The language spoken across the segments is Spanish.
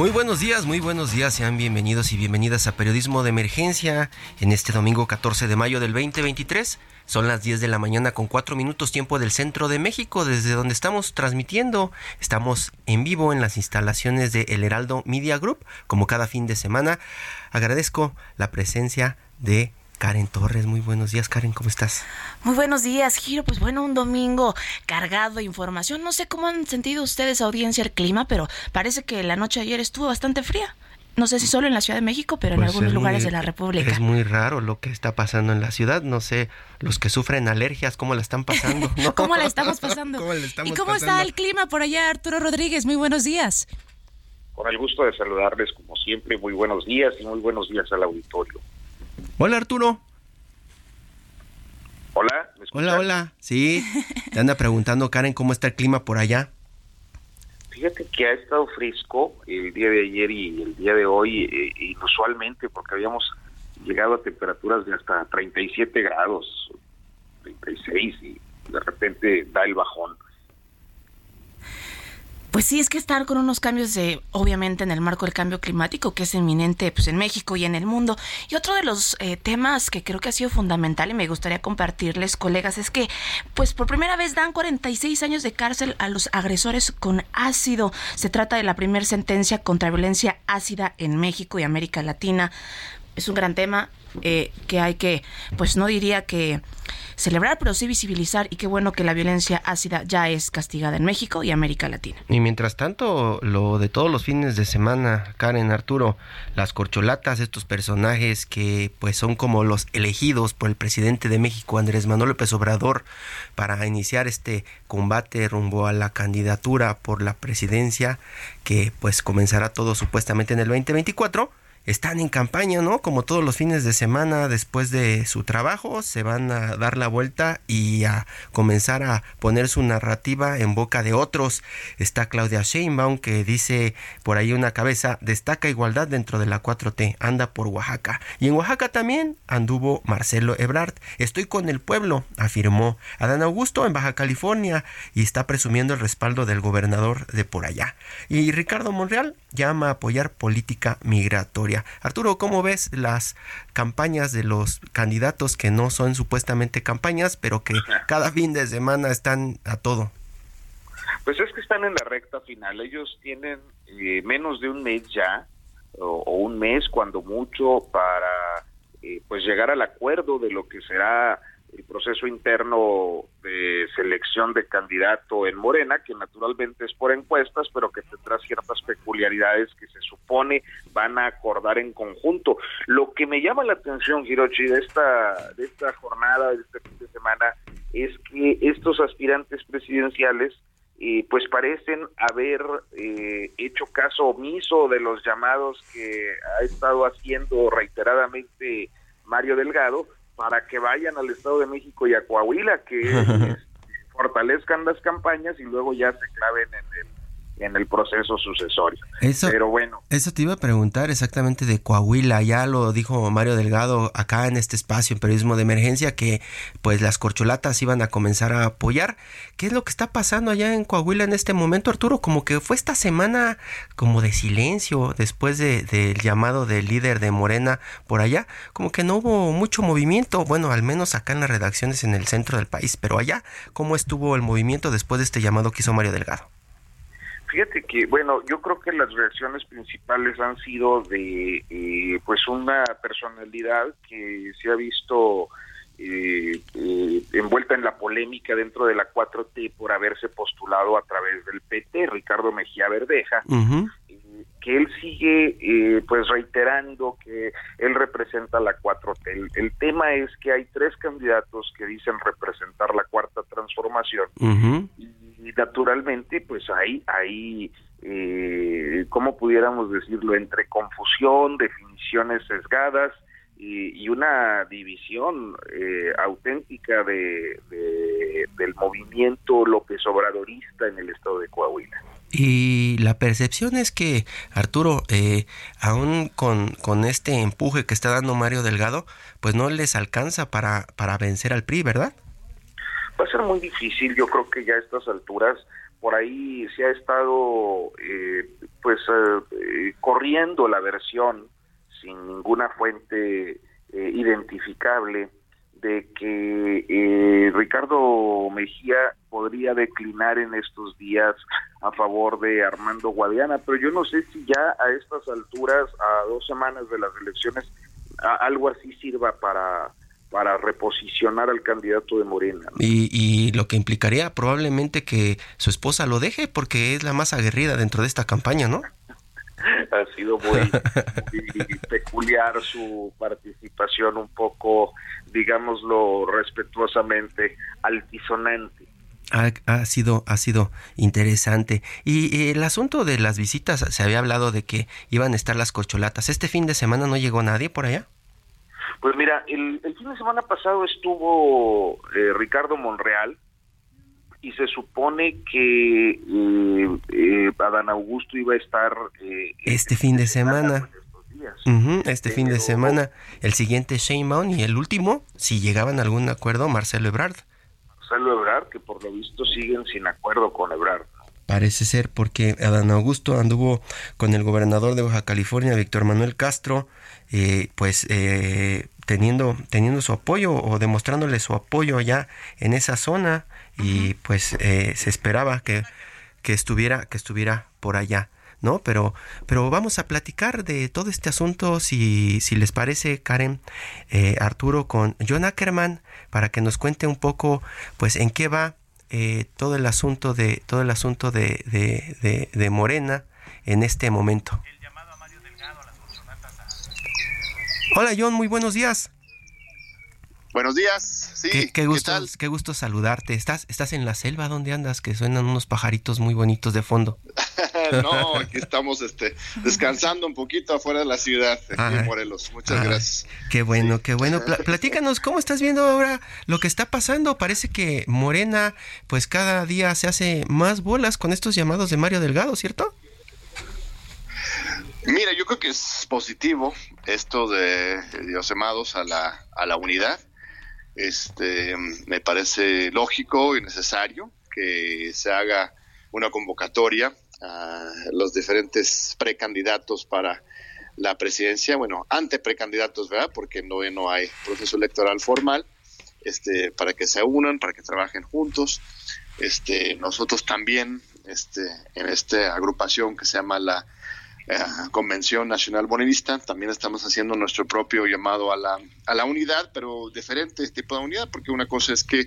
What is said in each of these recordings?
Muy buenos días, muy buenos días, sean bienvenidos y bienvenidas a Periodismo de Emergencia en este domingo 14 de mayo del 2023. Son las 10 de la mañana con 4 minutos tiempo del centro de México, desde donde estamos transmitiendo. Estamos en vivo en las instalaciones de El Heraldo Media Group, como cada fin de semana. Agradezco la presencia de Karen Torres. Muy buenos días, Karen, ¿cómo estás? Muy buenos días, Giro. Pues bueno, un domingo cargado de información. No sé cómo han sentido ustedes, audiencia, el clima, pero parece que la noche de ayer estuvo bastante fría. No sé si solo en la Ciudad de México, pero en Pues algunos es lugares muy- de la República. Es muy raro lo que está pasando en la ciudad. No sé, los que sufren alergias, ¿cómo la están pasando? ¿no? ¿Cómo la estamos pasando? ¿Cómo la estamos ¿Y cómo está el clima por allá, Arturo Rodríguez? Muy buenos días. Con el gusto de saludarles como siempre, muy buenos días y muy buenos días al auditorio. Hola, Arturo. Hola, ¿me? Hola, hola. Sí, te anda preguntando, Karen, ¿cómo está el clima por allá? Fíjate que ha estado fresco el día de ayer y el día de hoy, eh, inusualmente, porque habíamos llegado a temperaturas de hasta 37 grados, 36, y de repente da el bajón. Pues sí, es que estar con unos cambios de, obviamente, en el marco del cambio climático, que es inminente pues, en México y en el mundo. Y otro de los eh, temas que creo que ha sido fundamental y me gustaría compartirles, colegas, es que, pues por primera vez dan 46 años de cárcel a los agresores con ácido. Se trata de la primera sentencia contra violencia ácida en México y América Latina. Es un gran tema eh, que hay que, pues no diría que celebrar, pero sí visibilizar. Y qué bueno que la violencia ácida ya es castigada en México y América Latina. Y mientras tanto, lo de todos los fines de semana, Karen, Arturo, las corcholatas, estos personajes que pues son como los elegidos por el presidente de México, Andrés Manuel López Obrador, para iniciar este combate rumbo a la candidatura por la presidencia, que pues comenzará todo supuestamente en el 2024. Están en campaña, ¿no? Como todos los fines de semana después de su trabajo, se van a dar la vuelta y a comenzar a poner su narrativa en boca de otros. Está Claudia Sheinbaum que dice por ahí una cabeza, destaca igualdad dentro de la 4T, anda por Oaxaca. Y en Oaxaca también anduvo Marcelo Ebrard. Estoy con el pueblo, afirmó Adán Augusto en Baja California y está presumiendo el respaldo del gobernador de por allá. Y Ricardo Monreal llama a apoyar política migratoria. Arturo, ¿cómo ves las campañas de los candidatos que no son supuestamente campañas, pero que cada fin de semana están a todo? Pues es que están en la recta final. Ellos tienen eh, menos de un mes ya, o, o un mes cuando mucho, para eh, pues llegar al acuerdo de lo que será el proceso interno de selección de candidato en Morena, que naturalmente es por encuestas, pero que tendrá ciertas peculiaridades que se supone van a acordar en conjunto. Lo que me llama la atención, Hirochi, de esta, de esta jornada, de este fin de semana, es que estos aspirantes presidenciales eh, pues parecen haber eh, hecho caso omiso de los llamados que ha estado haciendo reiteradamente Mario Delgado para que vayan al Estado de México y a Coahuila, que fortalezcan las campañas y luego ya se claven en en el proceso sucesorio. Pero bueno. Eso te iba a preguntar exactamente de Coahuila. Ya lo dijo Mario Delgado acá en este espacio en periodismo de emergencia que pues las corcholatas iban a comenzar a apoyar. ¿Qué es lo que está pasando allá en Coahuila en este momento, Arturo? Como que fue esta semana como de silencio después del de, llamado del líder de Morena por allá. Como que no hubo mucho movimiento. Bueno, al menos acá en las redacciones en el centro del país. Pero allá, ¿cómo estuvo el movimiento después de este llamado que hizo Mario Delgado? Fíjate que, bueno, yo creo que las reacciones principales han sido de, eh, pues, una personalidad que se ha visto eh, eh, envuelta en la polémica dentro de la 4T por haberse postulado a través del PT, Ricardo Mejía Verdeja, que él sigue pues reiterando que él representa la 4T. El, tema es que hay tres candidatos que dicen representar la cuarta transformación y naturalmente pues hay, hay eh, ¿cómo pudiéramos decirlo? Entre confusión, definiciones sesgadas y, una división eh, auténtica de, del movimiento López Obradorista en el estado de Coahuila. Y la percepción es que, Arturo, eh, aún con, con, este empuje que está dando Mario Delgado, pues no les alcanza para, para vencer al PRI, ¿verdad? Va a ser muy difícil, yo creo que ya a estas alturas por ahí se ha estado eh, pues eh, eh, corriendo la versión sin ninguna fuente identificable de que Ricardo Mejía podría declinar en estos días a favor de Armando Guadiana, pero yo no sé si ya a estas alturas, a dos semanas de las elecciones, algo así sirva para para reposicionar al candidato de Morena. Y, lo que implicaría probablemente que su esposa lo deje porque es la más aguerrida dentro de esta campaña, ¿no? ha sido muy, peculiar su participación, un poco, digámoslo respetuosamente, altisonante. Ha, sido ha sido interesante y, el asunto de las visitas se había hablado de que iban a estar las corcholatas este fin de semana no llegó nadie por allá pues mira, el, fin de semana pasado estuvo eh, Ricardo Monreal y se supone que eh, eh, Adán Augusto iba a estar... este fin de semana. este fin de semana. El siguiente Sheinbaum y el último, si llegaban a algún acuerdo, Marcelo Ebrard. Marcelo Ebrard, que por lo visto siguen sin acuerdo con Ebrard. Parece ser porque Adán Augusto anduvo con el gobernador de Baja California, Víctor Manuel Castro, eh, pues eh, teniendo, teniendo su apoyo o demostrándole su apoyo allá en esa zona y pues eh, se esperaba que, que, estuviera, que estuviera por allá. ¿no? Pero, pero vamos a platicar de todo este asunto, si, si les parece, Karen, Arturo, con John Ackerman, para que nos cuente un poco, pues, en qué va todo el asunto de, todo el asunto de, de, de Morena en este momento. Hola John, muy buenos días. Buenos días, sí. Qué, gusto, qué, gusto saludarte. ¿Estás, ¿Estás en la selva? ¿Dónde andas? Que suenan unos pajaritos muy bonitos de fondo. no, aquí estamos este, descansando un poquito afuera de la ciudad, en Morelos. Muchas gracias. Qué bueno, qué bueno. platícanos, ¿cómo estás viendo ahora lo que está pasando? Parece que Morena, pues cada día se hace más bolas con estos llamados de Mario Delgado, ¿cierto? Mira, yo creo que es positivo esto de los llamados a la, a la unidad. Este, me parece lógico y necesario que se haga una convocatoria a los diferentes precandidatos para la presidencia, bueno, ante precandidatos, ¿verdad? Porque no, no hay proceso electoral formal, este, para que se unan, para que trabajen juntos. Este, nosotros también, este, en esta agrupación que se llama la Convención Nacional Bonivista, también estamos haciendo nuestro propio llamado a la, a la unidad, pero diferente tipo de unidad, porque una cosa es que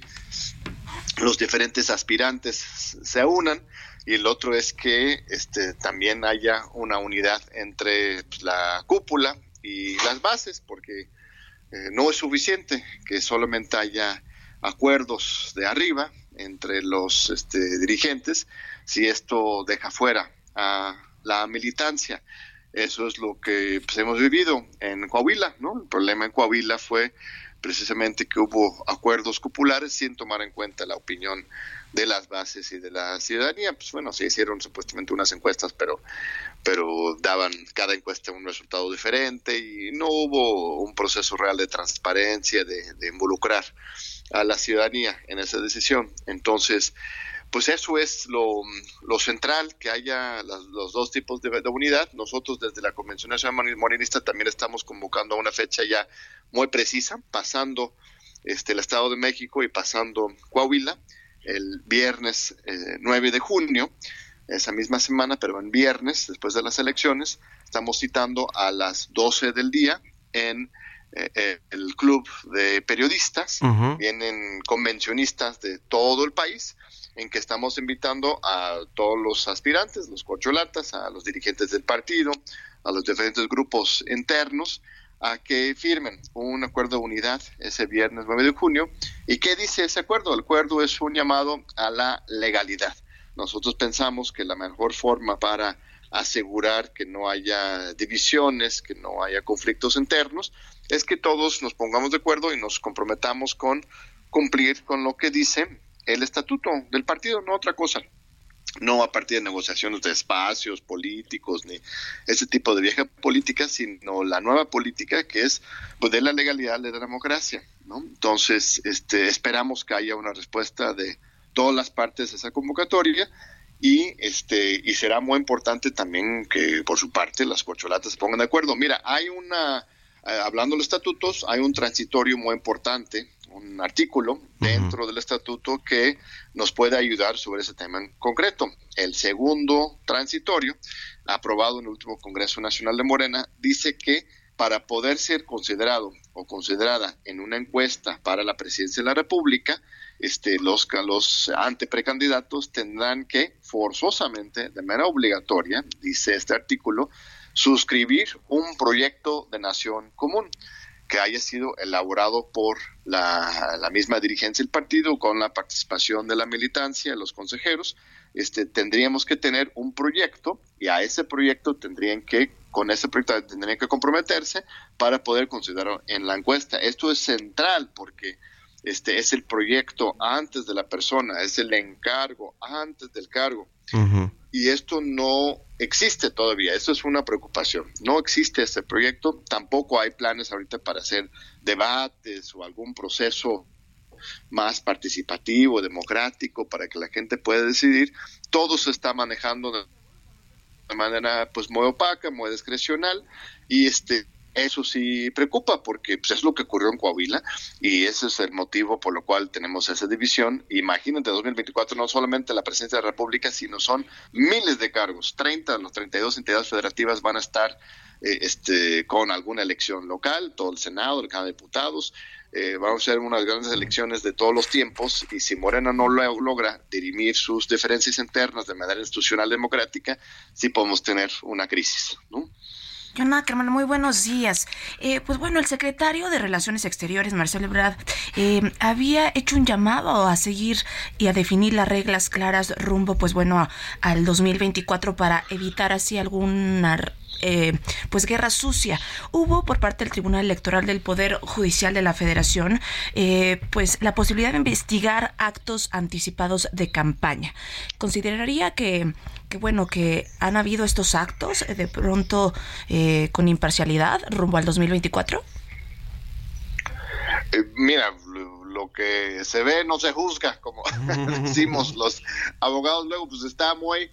los diferentes aspirantes se unan y el otro es que este, también haya una unidad entre pues, la cúpula y las bases, porque eh, no es suficiente que solamente haya acuerdos de arriba entre los este, dirigentes si esto deja fuera a la militancia. Eso es lo que pues, hemos vivido en Coahuila, ¿no? El problema en Coahuila fue precisamente que hubo acuerdos populares sin tomar en cuenta la opinión de las bases y de la ciudadanía. Pues bueno, se hicieron supuestamente unas encuestas, pero, pero daban cada encuesta un resultado diferente y no hubo un proceso real de transparencia, de, de involucrar a la ciudadanía en esa decisión. Entonces, pues eso es lo, central, que haya los dos tipos de, unidad. Nosotros desde la Convención Nacional Morenista también estamos convocando a una fecha ya muy precisa, pasando este, el Estado de México y pasando Coahuila, el viernes 9 eh, de junio, esa misma semana, pero en viernes, después de las elecciones, estamos citando a las 12 del día en eh, eh, el club de periodistas, vienen convencionistas de todo el país en que estamos invitando a todos los aspirantes, los corcholatas, a los dirigentes del partido, a los diferentes grupos internos, a que firmen un acuerdo de unidad ese viernes 9 de junio. ¿Y qué dice ese acuerdo? El acuerdo es un llamado a la legalidad. Nosotros pensamos que la mejor forma para asegurar que no haya divisiones, que no haya conflictos internos, es que todos nos pongamos de acuerdo y nos comprometamos con cumplir con lo que dice el estatuto del partido, no otra cosa. No a partir de negociaciones de espacios políticos ni ese tipo de vieja política, sino la nueva política que es pues, de la legalidad, de la democracia. ¿no? Entonces, este, esperamos que haya una respuesta de todas las partes de esa convocatoria y este y será muy importante también que por su parte las corcholatas se pongan de acuerdo. Mira, hay una eh, hablando de los estatutos, hay un transitorio muy importante un artículo dentro del estatuto que nos puede ayudar sobre ese tema en concreto. El segundo transitorio, aprobado en el último Congreso Nacional de Morena, dice que para poder ser considerado o considerada en una encuesta para la presidencia de la República, este, los, los anteprecandidatos tendrán que forzosamente, de manera obligatoria, dice este artículo, suscribir un proyecto de nación común que haya sido elaborado por la, misma dirigencia del partido con la participación de la militancia, los consejeros, este, tendríamos que tener un proyecto y a ese proyecto tendrían que, con ese proyecto tendrían que comprometerse para poder considerarlo en la encuesta. Esto es central porque este es el proyecto antes de la persona, es el encargo antes del cargo y esto no existe todavía. Eso es una preocupación. No existe este proyecto, tampoco hay planes ahorita para hacer debates o algún proceso más participativo, democrático, para que la gente pueda decidir. Todo se está manejando de manera pues muy opaca, muy discrecional y este eso sí preocupa porque pues, es lo que ocurrió en Coahuila y ese es el motivo por lo cual tenemos esa división. Imagínate, 2024 no solamente la presidencia de la República, sino son miles de cargos. 30 de las 32 entidades federativas van a estar eh, este, con alguna elección local, todo el Senado, el Cámara de Diputados. Eh, vamos a hacer unas grandes elecciones de todos los tiempos y si Morena no lo logra dirimir sus diferencias internas de manera institucional democrática, sí podemos tener una crisis. ¿no? Jonathan, hermano, muy buenos días. Eh, pues bueno, el secretario de Relaciones Exteriores, Marcelo Ebrard, eh, había hecho un llamado a seguir y a definir las reglas claras rumbo, pues bueno, al 2024 para evitar así alguna eh, pues guerra sucia. Hubo por parte del Tribunal Electoral del Poder Judicial de la Federación eh, pues la posibilidad de investigar actos anticipados de campaña. ¿Consideraría que, bueno que han habido estos actos eh, de pronto con imparcialidad rumbo al 2024? mira, lo que se ve no se juzga, como decimos los abogados luego, pues está muy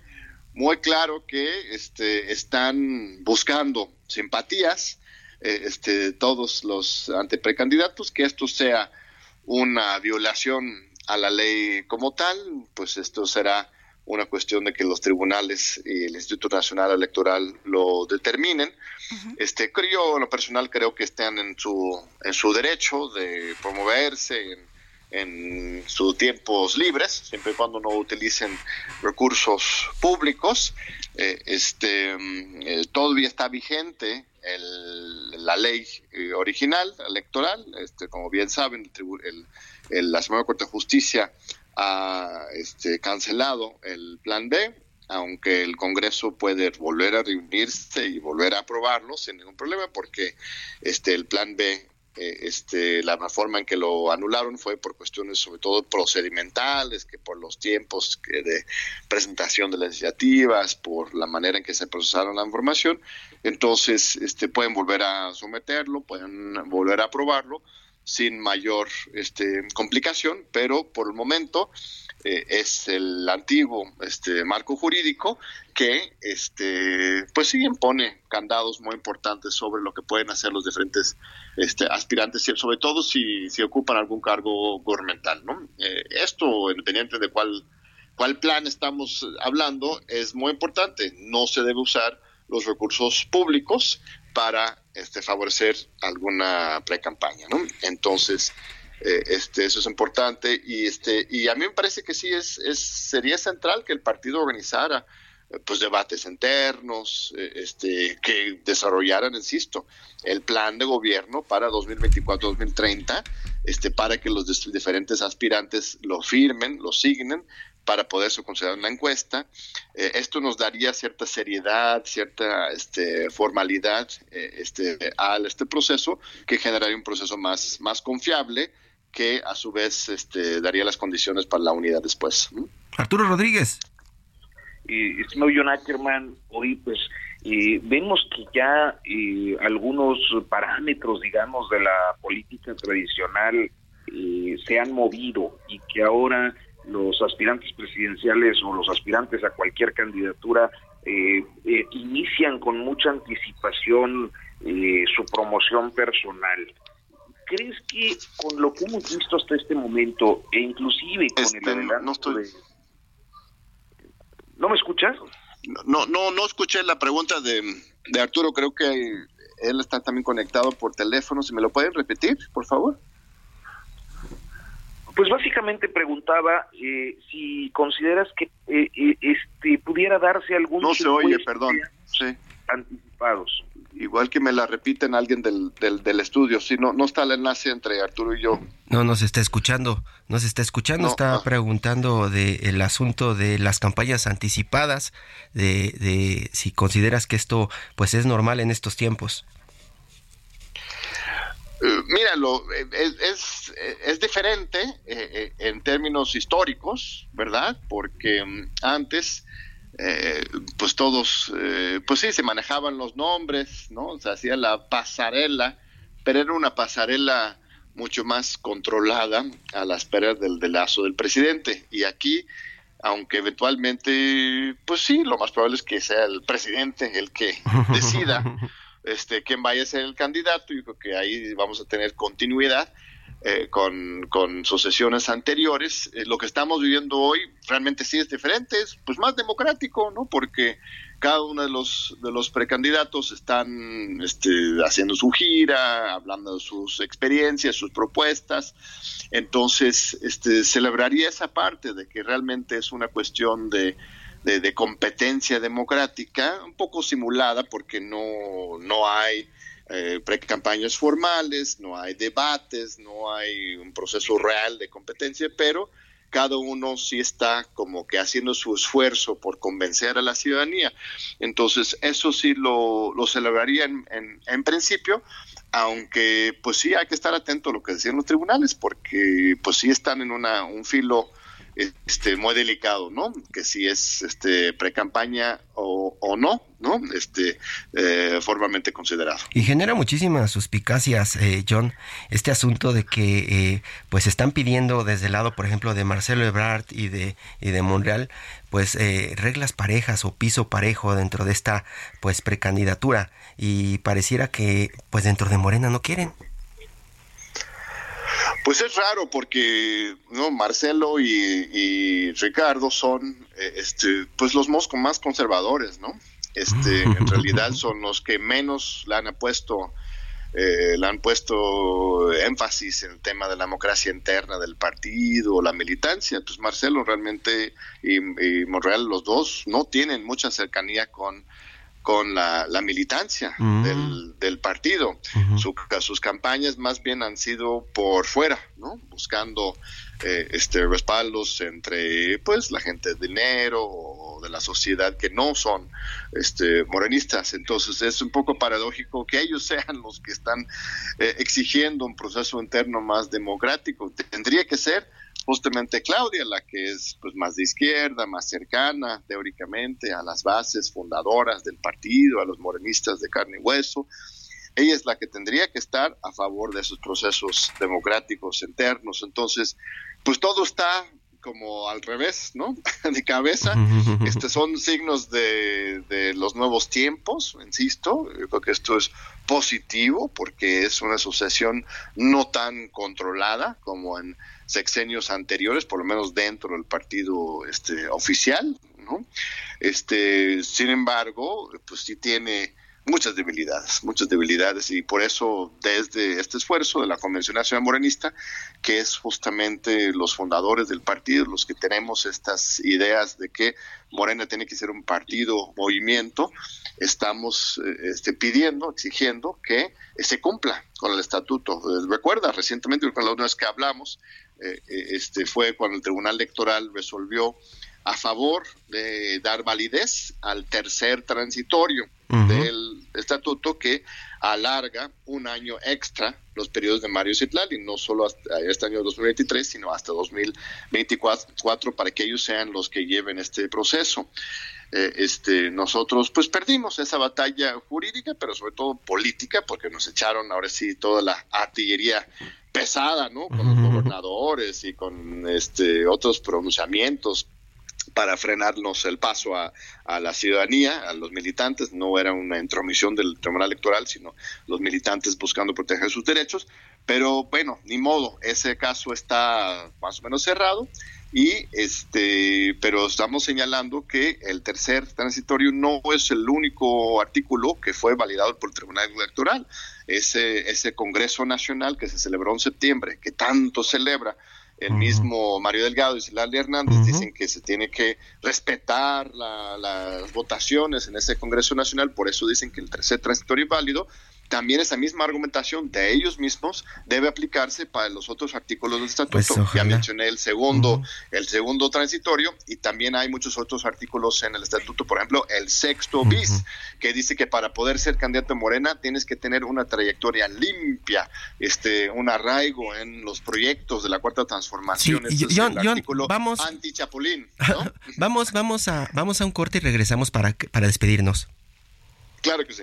muy claro que este, están buscando simpatías eh, este, todos los anteprecandidatos, que esto sea una violación a la ley como tal, pues esto será una cuestión de que los tribunales y el Instituto Nacional Electoral lo determinen. Este creo, en lo personal creo que están en su en su derecho de promoverse en en sus tiempos libres, siempre y cuando no utilicen recursos públicos. Eh, este, mm, eh, todavía está vigente la ley eh, original electoral, este, como bien saben, el, la Suprema Corte de Justicia ha este, cancelado el Plan B, aunque el Congreso puede volver a reunirse y volver a aprobarlo sin ningún problema, porque este, el Plan B eh, este, la forma en que lo anularon fue por cuestiones sobre todo procedimentales, que por los tiempos de presentación de las iniciativas, por la manera en que se procesaron la información. Entonces, este, pueden volver a someterlo, pueden volver a aprobarlo sin mayor este, complicación, pero por el momento eh, es el antiguo este, marco jurídico que este, pues sí impone candados muy importantes sobre lo que pueden hacer los diferentes este, aspirantes, sobre todo si, si ocupan algún cargo gubernamental. ¿no? Eh, esto, independiente de cuál, cuál plan estamos hablando, es muy importante. No se debe usar los recursos públicos para este, favorecer alguna pre-campaña, ¿no? Entonces, eh, este, eso es importante y, este, y a mí me parece que sí es, es sería central que el partido organizara eh, pues debates internos, eh, este, que desarrollaran, insisto, el plan de gobierno para 2024-2030, este, para que los diferentes aspirantes lo firmen, lo signen para poderse considerar una encuesta. Eh, esto nos daría cierta seriedad, cierta este, formalidad eh, este, al este proceso, que generaría un proceso más, más confiable, que a su vez este, daría las condiciones para la unidad después. Arturo Rodríguez. Y estimado John Ackerman, hoy pues vemos que ya algunos parámetros, digamos, de la política tradicional eh, se han movido y que ahora los aspirantes presidenciales o los aspirantes a cualquier candidatura eh, eh, inician con mucha anticipación eh, su promoción personal. ¿Crees que con lo que hemos visto hasta este momento, e inclusive con el este, adelanto no, de... ¿No me escuchas? No, no, no escuché la pregunta de, de Arturo, creo que él está también conectado por teléfono, si me lo pueden repetir, por favor. Pues básicamente preguntaba eh, si consideras que eh, eh, este pudiera darse algún no se oye perdón. sí. anticipados. Igual que me la repiten alguien del, del, del, estudio. Si no no está el enlace entre Arturo y yo. No nos está escuchando. Nos está escuchando. No, está ah. preguntando de el asunto de las campañas anticipadas de, de si consideras que esto pues es normal en estos tiempos míralo, eh, es, es, es diferente eh, eh, en términos históricos, ¿verdad? Porque mm, antes, eh, pues todos, eh, pues sí, se manejaban los nombres, ¿no? Se hacía la pasarela, pero era una pasarela mucho más controlada a la espera del, del lazo del presidente. Y aquí, aunque eventualmente, pues sí, lo más probable es que sea el presidente el que decida este, quién vaya a ser el candidato. Yo creo que ahí vamos a tener continuidad eh, con, con sucesiones anteriores. Eh, lo que estamos viviendo hoy realmente sí es diferente, es pues más democrático, ¿no? Porque cada uno de los de los precandidatos están este, haciendo su gira, hablando de sus experiencias, sus propuestas. Entonces, este, celebraría esa parte de que realmente es una cuestión de de, competencia democrática, un poco simulada porque no, no hay eh, pre-campañas formales, no hay debates, no hay un proceso real de competencia, pero cada uno sí está como que haciendo su esfuerzo por convencer a la ciudadanía. Entonces, eso sí lo, lo celebraría en, en, en principio, aunque pues sí hay que estar atento a lo que decían los tribunales, porque pues sí están en una, un filo este muy delicado, ¿no? Que si es este pre-campaña o, o, no, ¿no? Este eh, formalmente considerado. Y genera muchísimas suspicacias, eh, John, este asunto de que eh, pues están pidiendo desde el lado, por ejemplo, de Marcelo Ebrard y de y de Monreal, pues eh, reglas parejas o piso parejo dentro de esta pues precandidatura y pareciera que pues dentro de Morena no quieren. Pues es raro porque no Marcelo y, y Ricardo son eh, este pues los más conservadores, ¿no? Este en realidad son los que menos le han puesto eh, le han puesto énfasis en el tema de la democracia interna del partido, la militancia. Pues Marcelo realmente y, y Monreal, los dos, no tienen mucha cercanía con con la, militancia mm. del, partido. sus campañas más bien han sido por fuera, ¿no? Buscando eh, este respaldos entre pues la gente de dinero o de la sociedad que no son este morenistas entonces es un poco paradójico que ellos sean los que están eh, exigiendo un proceso interno más democrático tendría que ser justamente Claudia, la que es pues más de izquierda, más cercana teóricamente a las bases fundadoras del partido, a los morenistas de carne y hueso. Ella es la que tendría que estar a favor de esos procesos democráticos internos. Entonces, pues todo está como al revés, ¿no? de cabeza. Este son signos de, de, los nuevos tiempos, insisto. Yo creo que esto es positivo porque es una asociación no tan controlada como en sexenios anteriores, por lo menos dentro del partido este, oficial, ¿no? Este, sin embargo, pues sí tiene muchas debilidades, muchas debilidades y por eso desde este esfuerzo de la Convención Nacional Morenista, que es justamente los fundadores del partido, los que tenemos estas ideas de que Morena tiene que ser un partido, movimiento, estamos eh, este, pidiendo, exigiendo que se cumpla con el estatuto. Recuerda, recientemente, con la última vez que hablamos, eh, eh, este, fue cuando el Tribunal Electoral resolvió a favor de dar validez al tercer transitorio del estatuto que alarga un año extra los periodos de Mario Citlali, no solo hasta este año 2023, sino hasta 2024 para que ellos sean los que lleven este proceso. Eh, este, nosotros pues perdimos esa batalla jurídica, pero sobre todo política, porque nos echaron ahora sí toda la artillería pesada, ¿no? Con los gobernadores y con este otros pronunciamientos para frenarnos el paso a, la ciudadanía, a los militantes. No era una intromisión del Tribunal Electoral, sino los militantes buscando proteger sus derechos. Pero bueno, ni modo, ese caso está más o menos cerrado. Y este, pero estamos señalando que el tercer transitorio no es el único artículo que fue validado por el Tribunal Electoral. Ese, ese Congreso Nacional que se celebró en septiembre, que tanto celebra el mismo Mario Delgado y Silvia Hernández dicen que se tiene que respetar las votaciones en ese Congreso Nacional, por eso dicen que el tercer transitorio es válido, también esa misma argumentación de ellos mismos debe aplicarse para los otros artículos del estatuto. Pues, ya mencioné el segundo, el segundo transitorio y también hay muchos otros artículos en el estatuto, por ejemplo, el sexto bis, que dice que para poder ser candidato a Morena tienes que tener una trayectoria limpia, este, un arraigo en los proyectos de la cuarta transformación. Sí, vamos, anti Chapulín. vamos, vamos a, vamos a un corte y regresamos para, para despedirnos. Claro que sí.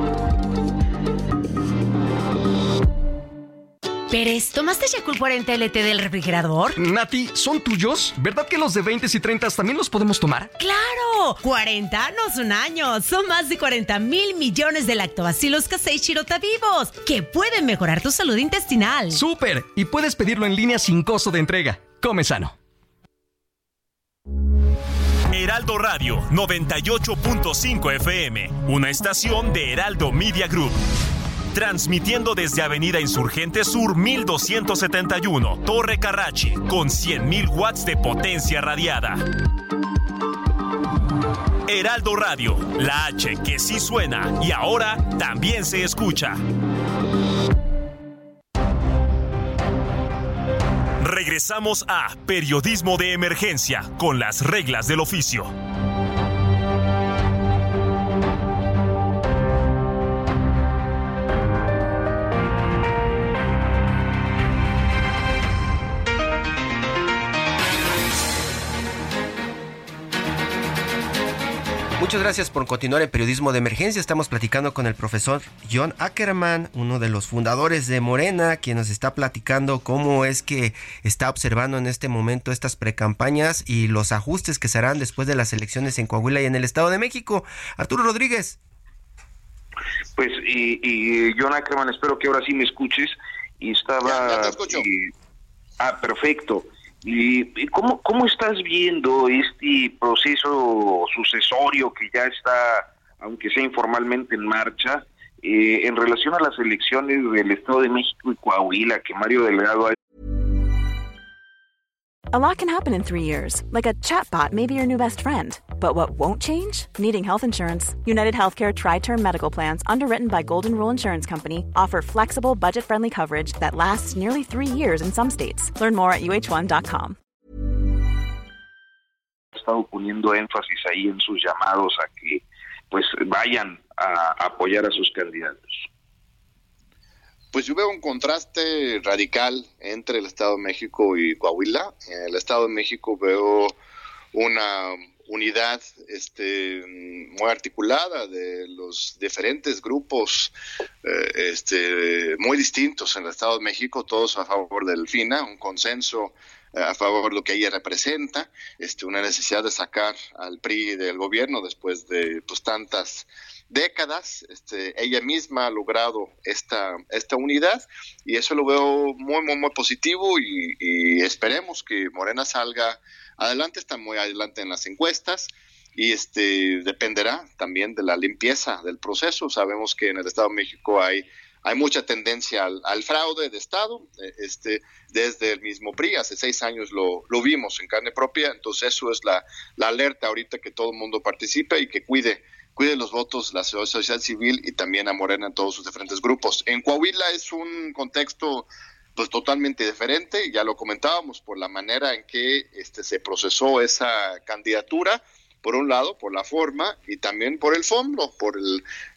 Pérez, ¿tomaste Yakult 40 LT del refrigerador? Nati, ¿son tuyos? ¿Verdad que los de 20 y 30 también los podemos tomar? ¡Claro! 40 no son años, son más de 40 mil millones de lactobacilos casei shirota vivos que pueden mejorar tu salud intestinal. ¡Súper! Y puedes pedirlo en línea sin costo de entrega. Come sano. Heraldo Radio 98.5 FM, una estación de Heraldo Media Group transmitiendo desde Avenida Insurgente Sur 1271, Torre Carrachi, con 100.000 watts de potencia radiada. Heraldo Radio, la H que sí suena y ahora también se escucha. Regresamos a Periodismo de Emergencia con las reglas del oficio. Muchas gracias por continuar en Periodismo de Emergencia. Estamos platicando con el profesor John Ackerman, uno de los fundadores de Morena, quien nos está platicando cómo es que está observando en este momento estas precampañas y los ajustes que se harán después de las elecciones en Coahuila y en el Estado de México. Arturo Rodríguez. Pues, y, y John Ackerman, espero que ahora sí me escuches. Y estaba... ah, perfecto. ¿Y cómo, cómo estás viendo este proceso sucesorio que ya está, aunque sea informalmente, en marcha? Eh, en relación a las elecciones del Estado de México y Coahuila, que Mario Delgado ha A lot can happen in three years, like a chatbot may be your new best friend. But what won't change? Needing health insurance. United Healthcare Tri Term Medical Plans, underwritten by Golden Rule Insurance Company, offer flexible, budget friendly coverage that lasts nearly three years in some states. Learn more at uh1.com. estado poniendo énfasis ahí en sus llamados a que pues vayan a apoyar a sus candidatos? Pues yo veo un contraste radical entre el Estado de México y Coahuila. En el Estado de México veo una unidad este, muy articulada de los diferentes grupos eh, este, muy distintos en el Estado de México, todos a favor del FINA, un consenso eh, a favor de lo que ella representa, este, una necesidad de sacar al PRI del gobierno después de pues, tantas décadas. Este, ella misma ha logrado esta, esta unidad y eso lo veo muy, muy, muy positivo y, esperemos que Morena salga adelante, está muy adelante en las encuestas y este dependerá también de la limpieza del proceso. Sabemos que en el Estado de México hay hay mucha tendencia al, fraude de Estado, eh, este, desde el mismo PRI, hace seis años lo, lo vimos en carne propia, entonces eso es la, la alerta ahorita que todo el mundo participe y que cuide cuide los votos la sociedad civil y también a Morena en todos sus diferentes grupos. En Coahuila es un contexto pues totalmente diferente, ya lo comentábamos por la manera en que este se procesó esa candidatura, por un lado, por la forma y también por el fondo, por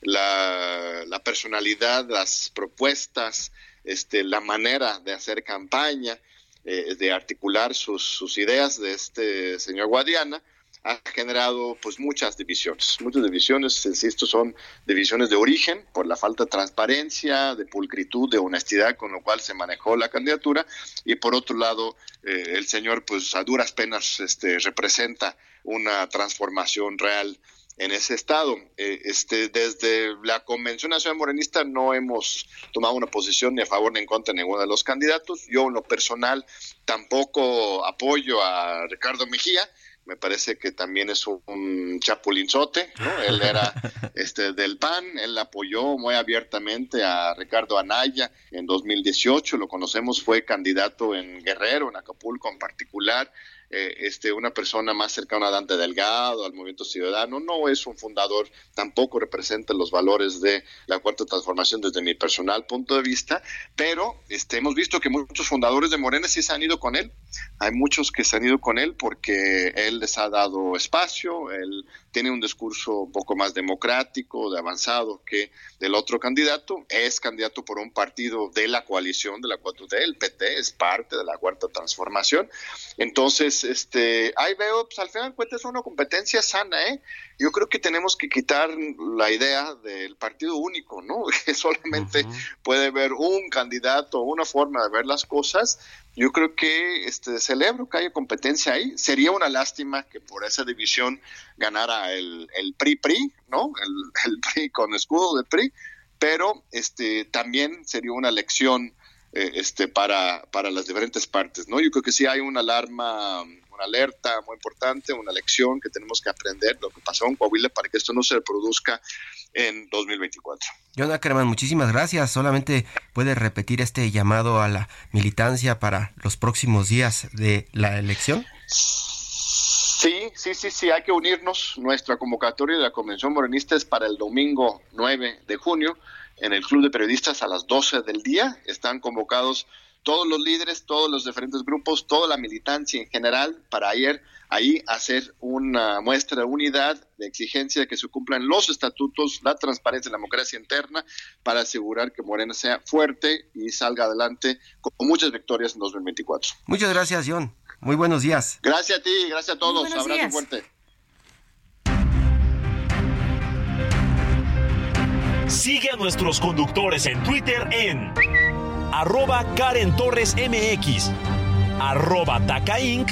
la, la, personalidad, las propuestas, este, la manera de hacer campaña, eh, de articular sus, sus ideas de este señor Guadiana ha generado pues muchas divisiones. Muchas divisiones, insisto, son divisiones de origen por la falta de transparencia, de pulcritud, de honestidad con lo cual se manejó la candidatura y por otro lado eh, el señor pues a duras penas este, representa una transformación real en ese estado. Eh, este, desde la Convención Nacional Morenista no hemos tomado una posición ni a favor ni en contra de ninguno de los candidatos. Yo en lo personal tampoco apoyo a Ricardo Mejía me parece que también es un, chapulinzote, ¿no? Él era este del PAN, él apoyó muy abiertamente a Ricardo Anaya en 2018, lo conocemos, fue candidato en Guerrero, en Acapulco en particular, eh, este, una persona más cercana a Dante Delgado, al movimiento ciudadano, no es un fundador, tampoco representa los valores de la cuarta transformación desde mi personal punto de vista, pero este, hemos visto que muchos fundadores de Morena sí se han ido con él, hay muchos que se han ido con él porque él les ha dado espacio, él tiene un discurso un poco más democrático, de avanzado que del otro candidato, es candidato por un partido de la coalición de la 4T, el PT es parte de la cuarta transformación, entonces este, ahí veo, pues al final de cuentas es una competencia sana, ¿eh? Yo creo que tenemos que quitar la idea del partido único, ¿no? Que solamente puede haber un candidato, una forma de ver las cosas. Yo creo que este celebro que haya competencia ahí. Sería una lástima que por esa división ganara el, el PRI-PRI, ¿no? El, PRI con escudo de PRI, pero este también sería una lección eh, este, para, para las diferentes partes. ¿no? Yo creo que sí hay una alarma, una alerta muy importante, una lección que tenemos que aprender, lo que pasó en Coahuila para que esto no se produzca en 2024. John Ackerman, muchísimas gracias. Solamente puede repetir este llamado a la militancia para los próximos días de la elección. Sí, sí, sí, sí, hay que unirnos. Nuestra convocatoria de la Convención Morenista es para el domingo 9 de junio en el Club de Periodistas a las 12 del día. Están convocados todos los líderes, todos los diferentes grupos, toda la militancia en general para ayer ahí hacer una muestra de unidad, de exigencia de que se cumplan los estatutos, la transparencia, la democracia interna, para asegurar que Morena sea fuerte y salga adelante con muchas victorias en 2024. Muchas gracias, John. Muy buenos días. Gracias a ti, gracias a todos. Abrazo fuerte. Sigue a nuestros conductores en Twitter en arroba Karen Torres MX, arroba Taca Inc.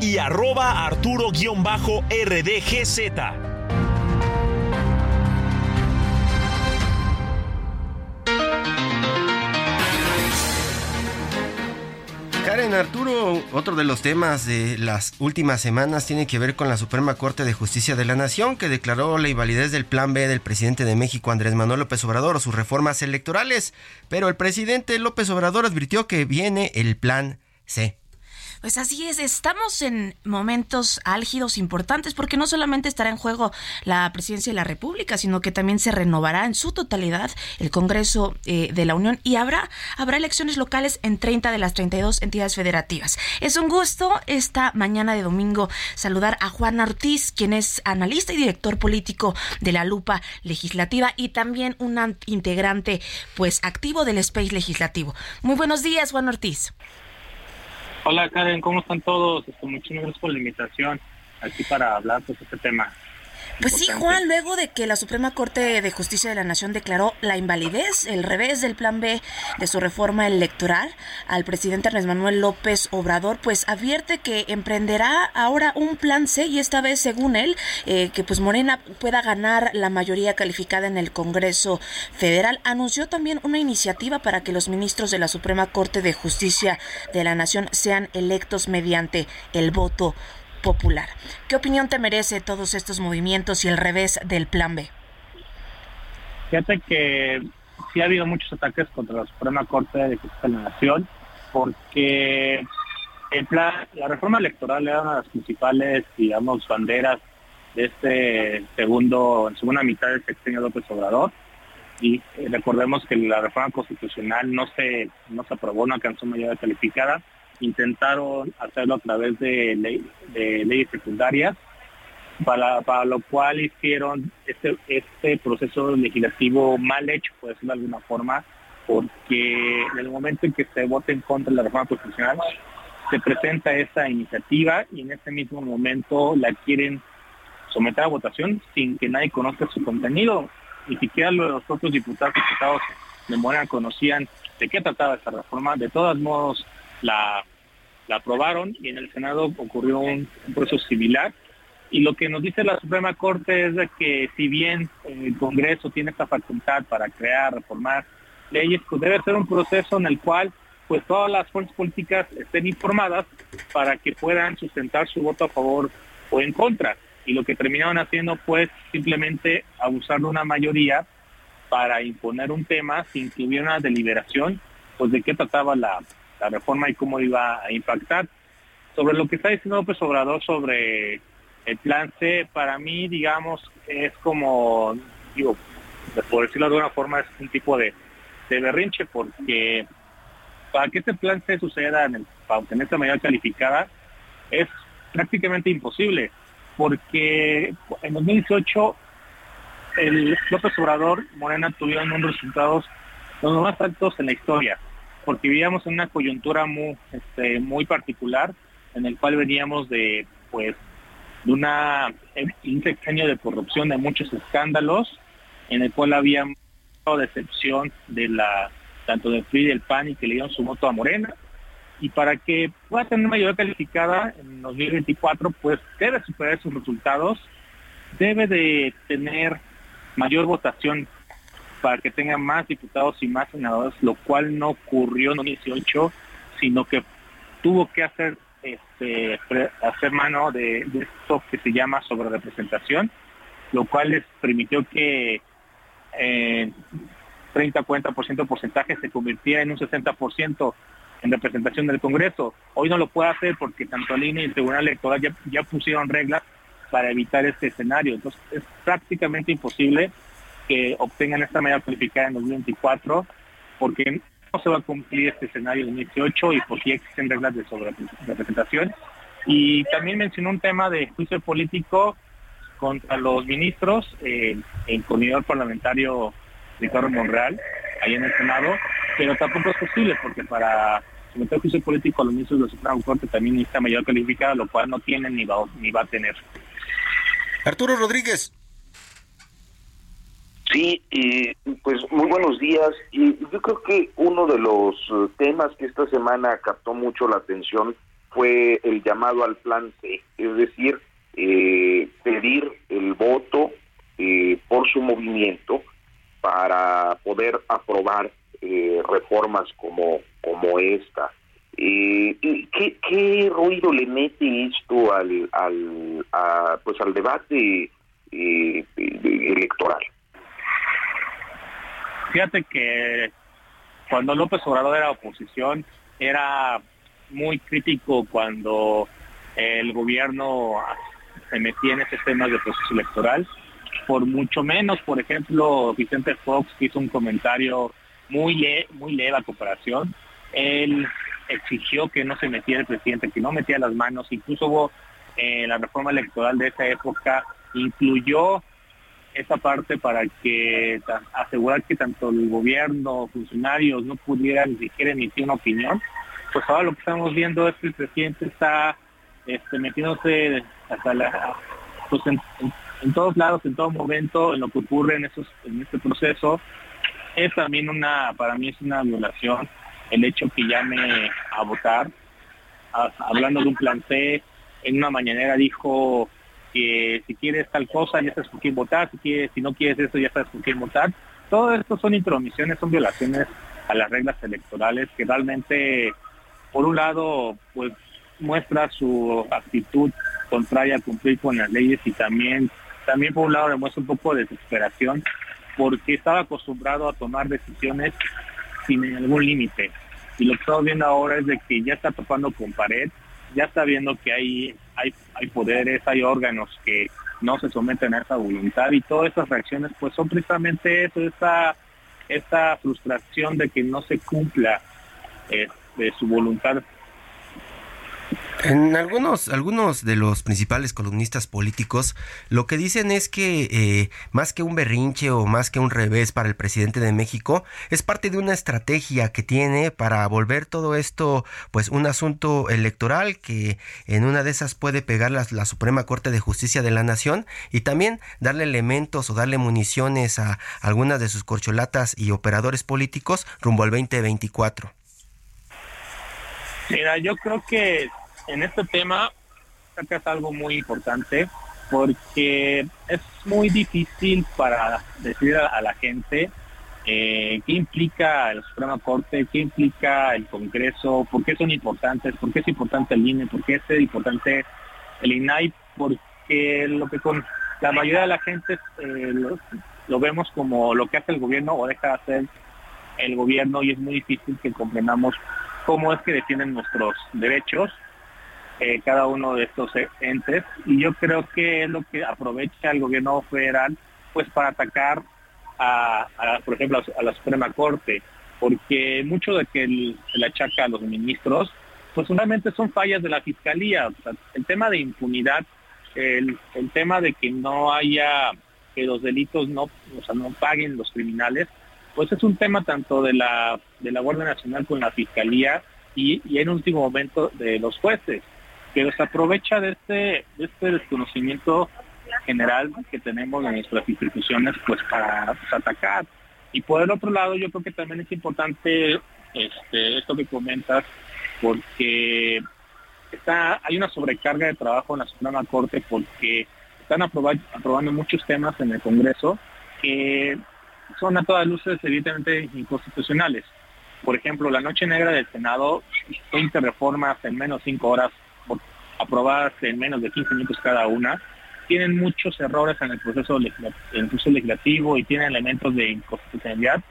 y arroba Arturo-RDGZ. Karen Arturo, otro de los temas de las últimas semanas tiene que ver con la Suprema Corte de Justicia de la Nación, que declaró la invalidez del Plan B del presidente de México, Andrés Manuel López Obrador, o sus reformas electorales. Pero el presidente López Obrador advirtió que viene el Plan C. Pues así es, estamos en momentos álgidos importantes porque no solamente estará en juego la presidencia de la República, sino que también se renovará en su totalidad el Congreso eh, de la Unión y habrá, habrá elecciones locales en 30 de las 32 entidades federativas. Es un gusto esta mañana de domingo saludar a Juan Ortiz, quien es analista y director político de la Lupa Legislativa y también un integrante pues activo del Space Legislativo. Muy buenos días, Juan Ortiz. Hola Karen, ¿cómo están todos? Este, muchas gracias por la invitación aquí para hablar de este tema. Pues sí, Juan, luego de que la Suprema Corte de Justicia de la Nación declaró la invalidez, el revés del plan B de su reforma electoral, al presidente Andrés Manuel López Obrador, pues advierte que emprenderá ahora un plan C y esta vez, según él, eh, que pues Morena pueda ganar la mayoría calificada en el Congreso Federal. Anunció también una iniciativa para que los ministros de la Suprema Corte de Justicia de la Nación sean electos mediante el voto popular. ¿Qué opinión te merece todos estos movimientos y el revés del plan B? Fíjate que sí ha habido muchos ataques contra la Suprema Corte de Justicia de la Nación porque el plan, la reforma electoral era una de las principales, digamos, banderas de este segundo, en segunda mitad del sexenio López Obrador. Y eh, recordemos que la reforma constitucional no se, no se aprobó, no alcanzó mayoría calificada intentaron hacerlo a través de, leyes secundarias, para, lo cual hicieron este, este proceso legislativo mal hecho, por decirlo de alguna forma, porque en el momento en que se vote en contra de la reforma constitucional, se presenta esa iniciativa y en ese mismo momento la quieren someter a votación sin que nadie conozca su contenido. Ni siquiera los propios diputados y diputados de Morena conocían de qué trataba esta reforma. De todos modos, la, aprobaron y en el Senado ocurrió un, proceso similar. Y lo que nos dice la Suprema Corte es de que si bien el Congreso tiene esta facultad para crear, reformar leyes, pues debe ser un proceso en el cual pues todas las fuerzas políticas estén informadas para que puedan sustentar su voto a favor o en contra. Y lo que terminaron haciendo pues simplemente abusar de una mayoría para imponer un tema sin que hubiera una deliberación, pues de qué trataba la, la reforma y cómo iba a impactar. Sobre lo que está diciendo López Obrador sobre el plan C, para mí, digamos, es como, digo, por decirlo de alguna forma, es un tipo de, berrinche, porque para que este plan C suceda en el, para obtener esta mayoría calificada, es prácticamente imposible, porque en 2018 el López Obrador Morena tuvieron unos resultados los más altos en la historia porque vivíamos en una coyuntura muy, este, muy particular en el cual veníamos de, pues, de una, un sexenio de corrupción, de muchos escándalos, en el cual había decepción de la, tanto del PRI y del PAN y que le dieron su voto a Morena. Y para que pueda tener mayoría calificada en 2024, pues debe superar sus resultados, debe de tener mayor votación para que tengan más diputados y más senadores, lo cual no ocurrió en 2018, sino que tuvo que hacer este, hacer mano de, esto que se llama sobre representación, lo cual les permitió que eh, 30-40% porcentaje se convirtiera en un 60% en representación del Congreso. Hoy no lo puede hacer porque tanto el INE y el Tribunal Electoral ya pusieron reglas para evitar este escenario. Entonces es prácticamente imposible que obtengan esta medida calificada en 2024, porque no se va a cumplir este escenario en 2018 y porque existen reglas de sobre representación. Y también mencionó un tema de juicio político contra los ministros, eh, el coordinador parlamentario Ricardo Monreal, ahí en el Senado, pero tampoco es posible porque para someter juicio político a los ministros de la Suprema Corte también necesita mayor calificada, lo cual no tienen ni va, ni va a tener. Arturo Rodríguez, Sí, pues muy buenos días. Y yo creo que uno de los eh, temas que esta semana captó mucho la atención fue el llamado al plan C, es decir, eh, pedir el voto eh, por su movimiento para poder aprobar reformas como, como esta. Eh, ¿qué, ruido le mete esto al, al, pues al debate eh, electoral? Fíjate que cuando López Obrador era oposición, era muy crítico cuando el gobierno se metía en esos temas de proceso electoral. Por mucho menos, por ejemplo, Vicente Fox hizo un comentario muy, le muy leve a cooperación. Él exigió que no se metiera el presidente, que no metía las manos. Incluso hubo eh, la reforma electoral de esa época, incluyó esa parte para que asegurar que tanto el gobierno, funcionarios no pudieran ni siquiera emitir una opinión. Pues ahora lo que estamos viendo es que el presidente está este, metiéndose hasta la, pues en, todos lados, en todo momento, en lo que ocurre en esos, en este proceso. Es también una, para mí es una violación el hecho que llame a votar, hablando de un plan C, en una mañanera dijo que si quieres tal cosa ya sabes por quién votar, si, quieres, si no quieres eso ya sabes por quién votar. Todo esto son intromisiones, son violaciones a las reglas electorales que realmente, por un lado, pues muestra su actitud contraria a cumplir con las leyes y también, también por un lado demuestra un poco de desesperación porque estaba acostumbrado a tomar decisiones sin ningún límite. Y lo que estamos viendo ahora es de que ya está topando con pared, ya está viendo que hay, hay, hay poderes, hay órganos que no se someten a esa voluntad y todas esas reacciones pues son precisamente eso, esta, esta frustración de que no se cumpla eh, su voluntad en algunos, algunos de los principales columnistas políticos lo que dicen es que eh, más que un berrinche o más que un revés para el presidente de México, es parte de una estrategia que tiene para volver todo esto pues un asunto electoral que en una de esas puede pegar la, la Suprema Corte de Justicia de la Nación y también darle elementos o darle municiones a algunas de sus corcholatas y operadores políticos rumbo al 2024. Mira, yo creo que en este tema es algo muy importante porque es muy difícil para decir a, la gente eh, qué implica la Suprema Corte, qué implica el Congreso, por qué son importantes, por qué es importante el INE, por qué es importante el INAI, porque lo que con la mayoría de la gente eh, lo, lo, vemos como lo que hace el gobierno o deja de hacer el gobierno y es muy difícil que comprendamos cómo es que defienden nuestros derechos eh, cada uno de estos entes. Y yo creo que es lo que aprovecha el gobierno federal pues para atacar a, por ejemplo a, la Suprema Corte. Porque mucho de que se le achaca a los ministros pues solamente son fallas de la fiscalía. El tema de impunidad el, el, tema de que no haya que los delitos no o sea no paguen los criminales pues es un tema tanto de la de la Guardia Nacional con la fiscalía y en último momento de los jueces pero se aprovecha de este, de este desconocimiento general que tenemos en nuestras instituciones pues para pues, atacar. Y por el otro lado yo creo que también es importante este, esto que comentas porque está, hay una sobrecarga de trabajo en la Suprema Corte porque están aprobando muchos temas en el Congreso que son a todas luces evidentemente inconstitucionales. Por ejemplo, la noche negra del Senado, 20 reformas en menos de 5 horas aprobadas en menos de 15 minutos cada una, tienen muchos errores en el proceso, legislativo y tienen elementos de inconstitucionalidad,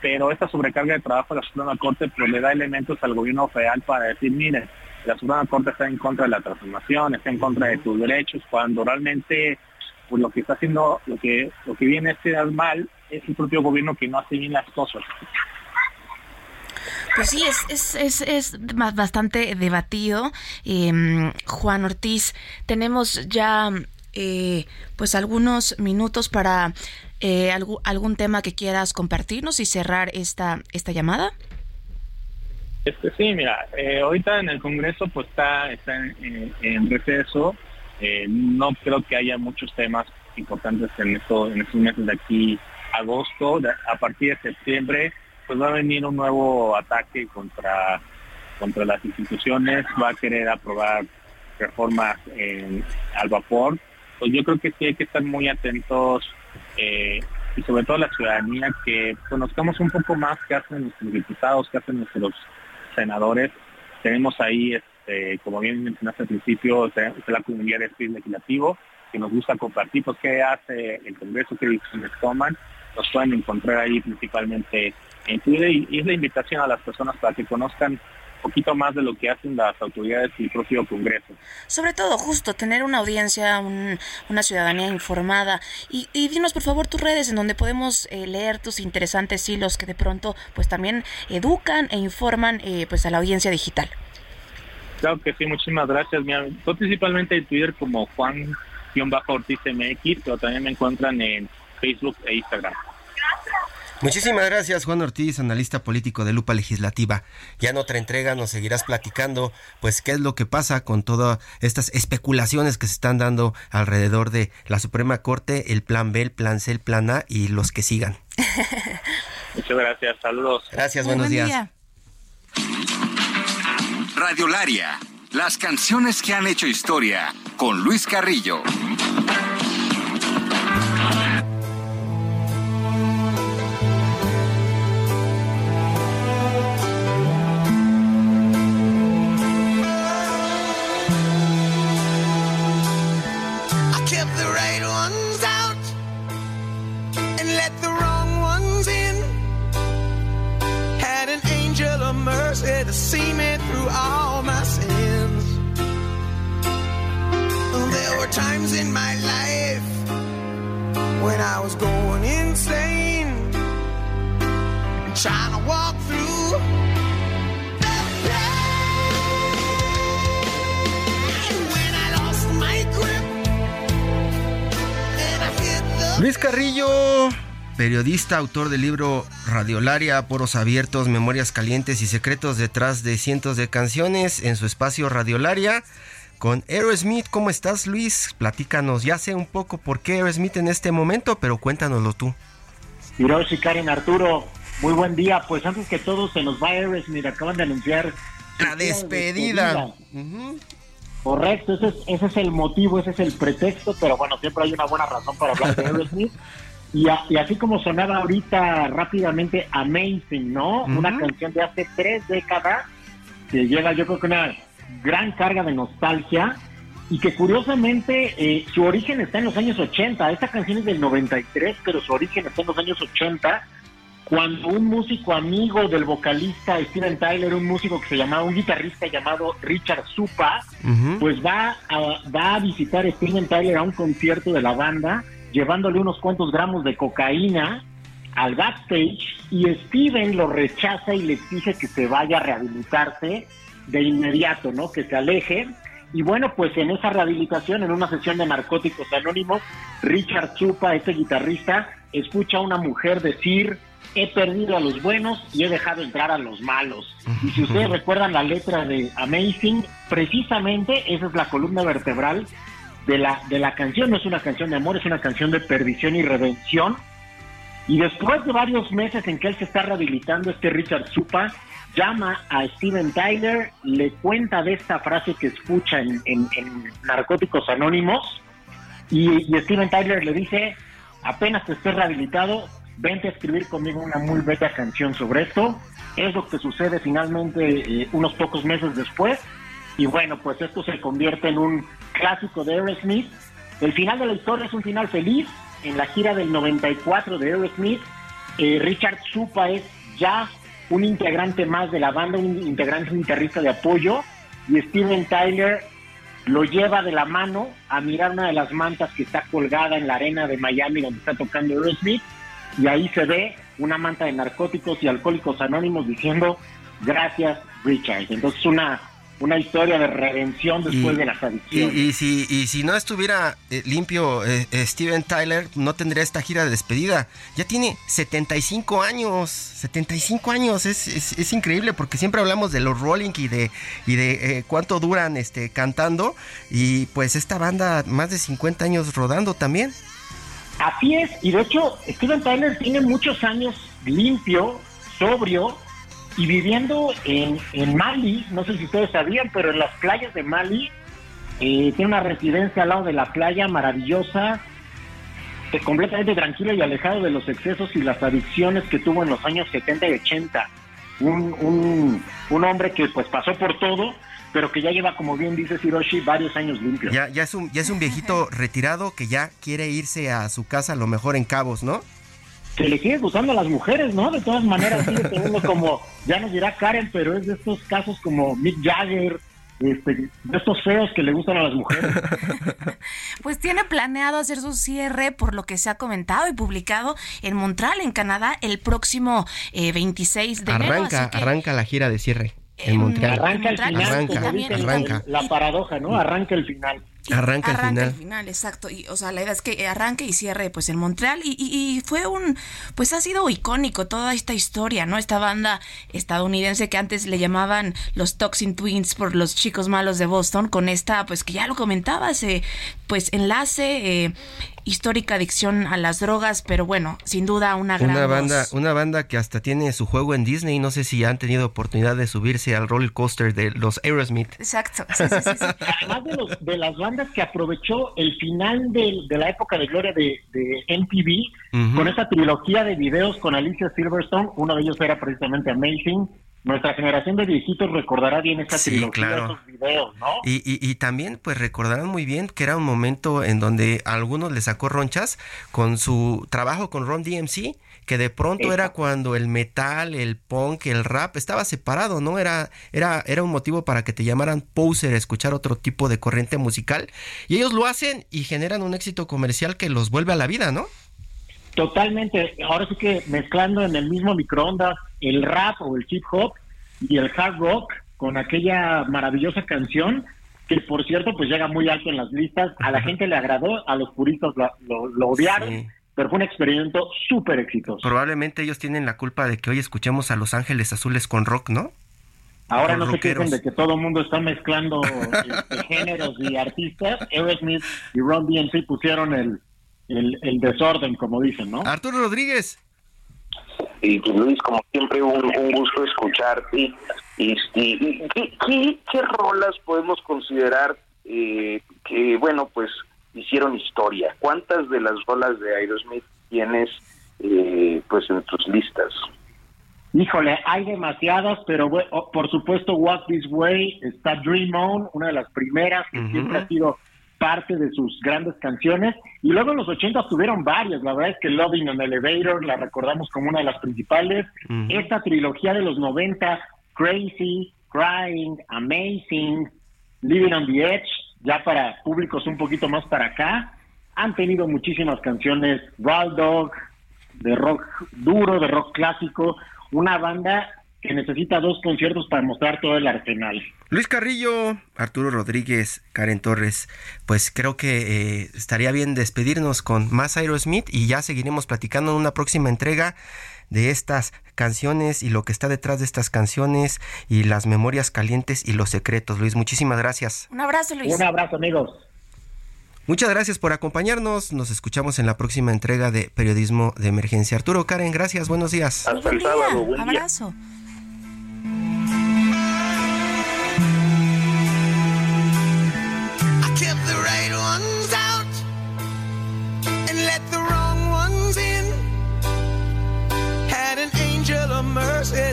pero esta sobrecarga de trabajo de la Suprema Corte pues, le da elementos al gobierno federal para decir, miren, la Suprema Corte está en contra de la transformación, está en contra de tus derechos, cuando realmente pues, lo que está haciendo, lo que, lo que viene a ser mal es el propio gobierno que no hace bien las cosas. Pues sí, es, es, es, bastante debatido. Em, Juan Ortiz, tenemos ya eh, pues algunos minutos para eh, algún, tema que quieras compartirnos y cerrar esta, esta llamada. Este, sí, mira, eh, ahorita en el Congreso pues está, está en, receso. no creo que haya muchos temas importantes en, esto, en estos meses de aquí agosto. a partir de septiembre pues va a venir un nuevo ataque contra, contra las instituciones, va a querer aprobar reformas al vapor. Pues yo creo que sí hay que estar muy atentos eh, y sobre todo la ciudadanía que conozcamos un poco más qué hacen nuestros diputados, qué hacen nuestros senadores, Tenemos ahí, este, como bien mencionaste al principio, la comunidad de espíritu legislativo, que nos gusta compartir, pues qué hace el Congreso, qué decisiones toman. Nos pueden encontrar ahí principalmente en Twitter y, y es la invitación a las personas para que conozcan poquito más de lo que hacen las autoridades y el propio Congreso. Sobre todo, justo, tener una audiencia, una ciudadanía informada. Y, dinos, por favor, tus redes en donde podemos eh, leer tus interesantes hilos que de pronto, pues también educan e informan eh, pues a la audiencia digital. Claro que sí, muchísimas gracias. Mira, principalmente en Twitter como Juan-Ortiz MX, pero también me encuentran en Facebook e Instagram. Muchísimas gracias, Juan Ortiz, analista político de Lupa Legislativa. Ya en otra entrega nos seguirás platicando, pues, qué es lo que pasa con todas estas especulaciones que se están dando alrededor de la Suprema Corte, el Plan B, el Plan C, el Plan A y los que sigan. Muchas gracias, saludos. Gracias, buenos días. Radiolaria, las canciones que han hecho historia, con Luis Carrillo. To see me through all my sins. There were times in my life when I was going insane, and trying to walk through. Luis Carrillo periodista, autor del libro Radiolaria, Poros Abiertos, Memorias Calientes y Secretos detrás de cientos de canciones en su espacio Radiolaria con Aerosmith. ¿Cómo estás, Luis? Platícanos. Ya sé un poco por qué Aerosmith en este momento, pero cuéntanoslo tú. Hiroshi, Karen, Arturo, muy buen día. Pues antes que todo se nos va Aerosmith, acaban de anunciar la despedida. Correcto, ese es, ese es el motivo, ese es el pretexto, pero bueno, siempre hay una buena razón para hablar de Aerosmith. Y, así como sonaba ahorita rápidamente Amazing, ¿no? Una canción de hace tres décadas que lleva yo creo que una gran carga de nostalgia y que curiosamente eh, su origen está en los años 80. Esta canción es del 93, pero su origen está en los años 80 cuando un músico amigo del vocalista Steven Tyler, un músico que se llamaba, un guitarrista llamado Richard Supa, pues va a, va a visitar a Steven Tyler a un concierto de la banda llevándole unos cuantos gramos de cocaína al backstage y Steven lo rechaza y le exige que se vaya a rehabilitarse de inmediato, ¿no? Que se aleje. Y bueno, pues en esa rehabilitación, en una sesión de narcóticos anónimos, Richard Chupa, este guitarrista, escucha a una mujer decir, he perdido a los buenos y he dejado entrar a los malos. Y si ustedes recuerdan la letra de Amazing, precisamente esa es la columna vertebral de la, de la canción. No es una canción de amor, es una canción de perdición y redención. Y después de varios meses en que él se está rehabilitando, este Richard Supa llama a Steven Tyler, le cuenta de esta frase que escucha en, Narcóticos Anónimos, y, Steven Tyler le dice, apenas te estés rehabilitado, vente a escribir conmigo una muy bella canción sobre esto. Es lo que sucede finalmente eh, unos pocos meses después. Y bueno, pues esto se convierte en un clásico de Aerosmith. El final de la historia es un final feliz. En la gira del 94 de Aerosmith, eh, Richard Supa es ya un integrante más de la banda, un integrante, un guitarrista de apoyo, y Steven Tyler lo lleva de la mano a mirar una de las mantas que está colgada en la arena de Miami donde está tocando Aerosmith, y ahí se ve una manta de narcóticos y alcohólicos anónimos diciendo gracias Richard. Entonces una una historia de redención después de la adicciones. Y, si, y si no estuviera eh, limpio eh, eh, Steven Tyler, no tendría esta gira de despedida. Ya tiene 75 años, 75 años, es, es, increíble porque siempre hablamos de los Rolling y de, y de cuánto duran este, cantando y pues esta banda más de 50 años rodando también. Así es, y de hecho Steven Tyler tiene muchos años limpio, sobrio, y viviendo en, en, Mali, no sé si ustedes sabían, pero en las playas de Mali, eh, tiene una residencia al lado de la playa maravillosa, completamente tranquilo y alejado de los excesos y las adicciones que tuvo en los años 70 y 80. un, un, un hombre que pues pasó por todo, pero que ya lleva, como bien dice Hiroshi, varios años limpios. Ya, ya, es un, ya es un viejito retirado que ya quiere irse a su casa, a lo mejor en Cabos, ¿no? Que le sigue gustando a las mujeres, ¿no? De todas maneras, sigue teniendo como, ya nos dirá Karen, pero es de estos casos como Mick Jagger, este, de estos feos que le gustan a las mujeres. pues tiene planeado hacer su cierre por lo que se ha comentado y publicado en Montreal, en Canadá, el próximo 26 eh, de arranca, enero. Arranca la gira de cierre en Montreal. Arranca el final, arranca, arranca. La paradoja, ¿no? Arranca el final. Arranca, el final. el final, exacto. Y, o sea, la idea es que arranque y cierre pues en Montreal. Y, y, fue un, pues ha sido icónico toda esta historia, ¿no? Esta banda estadounidense que antes le llamaban los Toxin Twins por los chicos malos de Boston, con esta, pues que ya lo comentabas, eh, pues enlace, eh, histórica adicción a las drogas, pero bueno, sin duda una gran una banda, una banda que hasta tiene su juego en Disney. No sé si han tenido oportunidad de subirse al roller coaster de los Aerosmith. Exacto. Además de, los, de, las bandas que aprovechó el final de, de la época de gloria de, de MTV con esa trilogía de videos con Alicia Silverstone. Uno de ellos era precisamente Amazing nuestra generación de viejitos recordará bien esta trilogía, claro. esos videos, ¿no? Y, y, también, pues recordarán muy bien que era un momento en donde a algunos les sacó ronchas con su trabajo con Ron DMC, que de pronto era cuando el metal, el punk, el rap estaba separado, ¿no? Era, era, era un motivo para que te llamaran poser, escuchar otro tipo de corriente musical. Y ellos lo hacen y generan un éxito comercial que los vuelve a la vida, ¿no? Totalmente. Ahora sí que mezclando en el mismo microondas el rap o el hip hop y el hard rock con aquella maravillosa canción que por cierto pues llega muy alto en las listas. A la gente le agradó, a los puristas lo, odiaron. Pero fue un experimento súper exitoso. Probablemente ellos tienen la culpa de que hoy escuchemos a Los Ángeles Azules con rock, ¿no? Ahora no se quejen de que todo el mundo está mezclando este, géneros y artistas. Aerosmith y Ron DMC pusieron el, el, desorden, como dicen, ¿no? Arturo Rodríguez. Y pues, Luis, como siempre, un, gusto escucharte. Y, ¿qué, rolas podemos considerar eh, que, bueno, pues hicieron historia? ¿Cuántas de las rolas de Aerosmith tienes eh, pues en tus listas? Híjole, hay demasiadas, pero oh, por supuesto Walk This Way está Dream On, una de las primeras que siempre ha sido parte de sus grandes canciones. Y luego en los 80 tuvieron varias. La verdad es que Loving on Elevator la recordamos como una de las principales. Esta trilogía de los 90, Crazy, Crying, Amazing, Living on the Edge, ya para públicos un poquito más para acá, han tenido muchísimas canciones. Wild Dog, de rock duro, de rock clásico. Una banda que necesita dos conciertos para mostrar todo el arsenal. Luis Carrillo, Arturo Rodríguez, Karen Torres, pues creo que eh, estaría bien despedirnos con más Aerosmith y ya seguiremos platicando en una próxima entrega de estas canciones y lo que está detrás de estas canciones y las memorias calientes y los secretos. Luis, muchísimas gracias. Un abrazo, Luis. Un abrazo, amigos. Muchas gracias por acompañarnos. Nos escuchamos en la próxima entrega de Periodismo de Emergencia. Arturo, Karen, gracias. Buenos días. Hasta el sábado. Buen abrazo.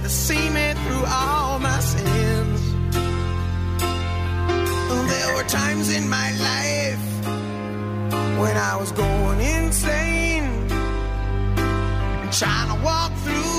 To see me through all my sins. There were times in my life when I was going insane, trying to walk through